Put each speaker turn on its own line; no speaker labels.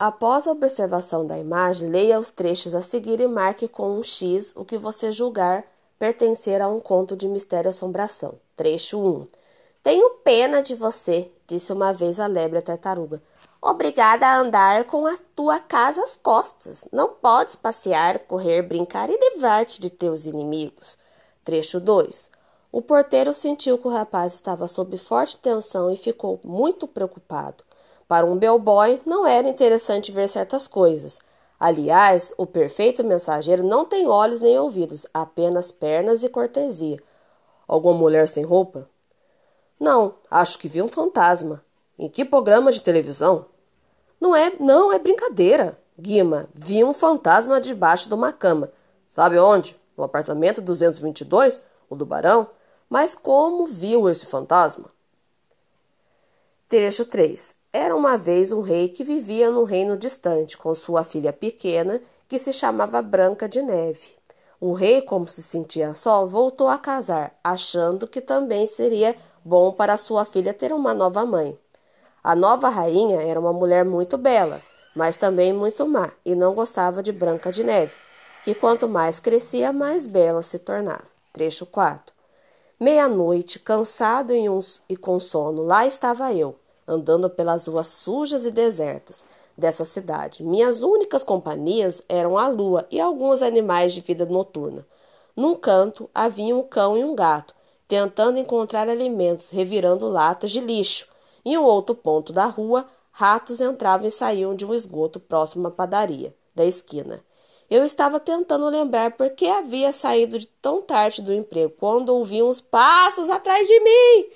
Após a observação da imagem, leia os trechos a seguir e marque com um X o que você julgar pertencer a um conto de mistério e assombração. Trecho 1. Tenho pena de você, disse uma vez a lebre à tartaruga. Obrigada a andar com a tua casa às costas. Não podes passear, correr, brincar e livrar-te de teus inimigos. Trecho 2. O porteiro sentiu que o rapaz estava sob forte tensão e ficou muito preocupado. Para um bellboy, não era interessante ver certas coisas. Aliás, o perfeito mensageiro não tem olhos nem ouvidos, apenas pernas e cortesia. Alguma mulher sem roupa? Não, acho que vi um fantasma. Em que programa de televisão? Não é, não, é brincadeira. Guima, vi um fantasma debaixo de uma cama. Sabe onde? No apartamento 222, o do Barão? Mas como viu esse fantasma? Trecho 3. Era uma vez um rei que vivia num reino distante com sua filha pequena, que se chamava Branca de Neve. O rei, como se sentia só, voltou a casar, achando que também seria bom para sua filha ter uma nova mãe. A nova rainha era uma mulher muito bela, mas também muito má, e não gostava de Branca de Neve, que quanto mais crescia, mais bela se tornava. Trecho 4. Meia-noite, cansado e, e com sono, lá estava eu, andando pelas ruas sujas e desertas dessa cidade. Minhas únicas companhias eram a lua e alguns animais de vida noturna. Num canto havia um cão e um gato, tentando encontrar alimentos, revirando latas de lixo. Em um outro ponto da rua, ratos entravam e saíam de um esgoto próximo à padaria da esquina. Eu estava tentando lembrar por que havia saído de tão tarde do emprego quando ouvi uns passos atrás de mim.